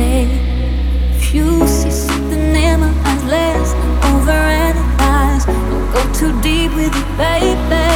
If you see something in my eyes, overanalyze. Don't go too deep with it, baby.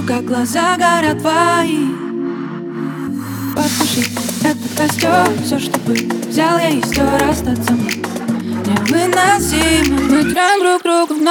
вижу, как глаза горят твои. Потуши этот костер Все, что был, взял я и стер Остаться мне. Невыносимо Мы трем друг другу в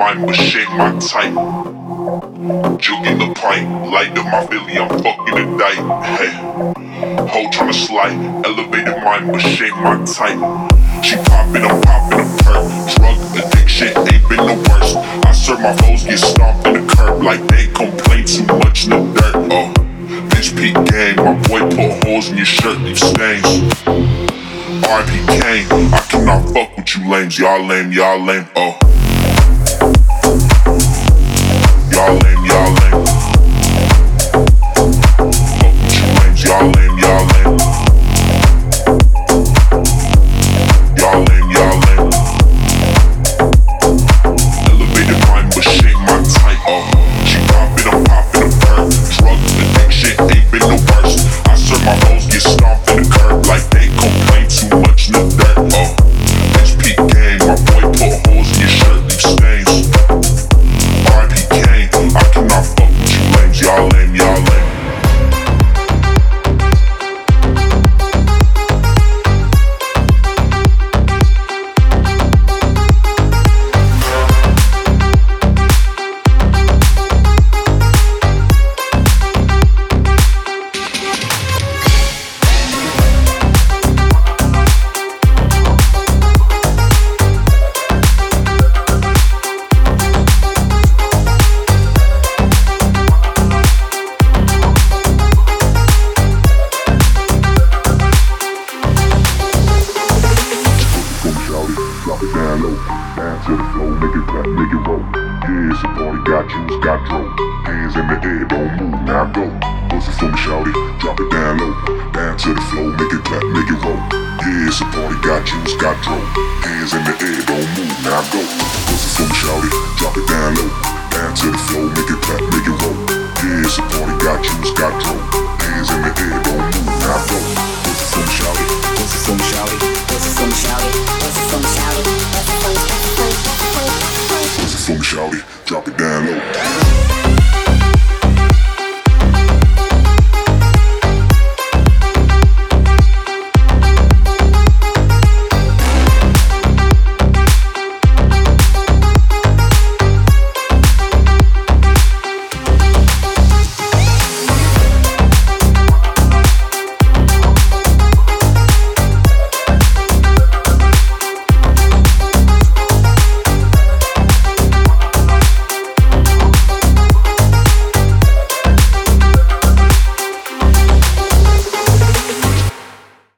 mind with shake my type. tight. the pipe, light up my Philly, I'm fucking a night. Hey, hoe tryna slide, elevated mind with shake my type. She poppin', I'm poppin' a perk. Drug addiction ain't been the worst. I serve my foes, get stomped in the curb like they complain too much, no dirt. Uh. Oh, bitch, peak game, my boy put holes in your shirt, leave stains. RP Kane. I cannot fuck with you lames, y'all lame, y'all lame, oh. darling. mellow. Bounce to the floor, make it clap, make it roll. Yeah, it's a party, got juice, got dro. Hands in the air, don't move, now go. Bust it for me, shout it, drop it down low. Down to the floor, make it clap, make it roll. Yeah, it's a party, got juice, got dro. Hands in the air, don't move, now go. Bust it for me, shout it, drop it down low. Down to the floor, make it clap, make it roll. Yeah, it's a party, got juice, got dro. Hands in the air, don't move, now go. Bust it for me, shout it some shouty? What's some shouty? What's some shouty? What's some shouty? Drop it down low.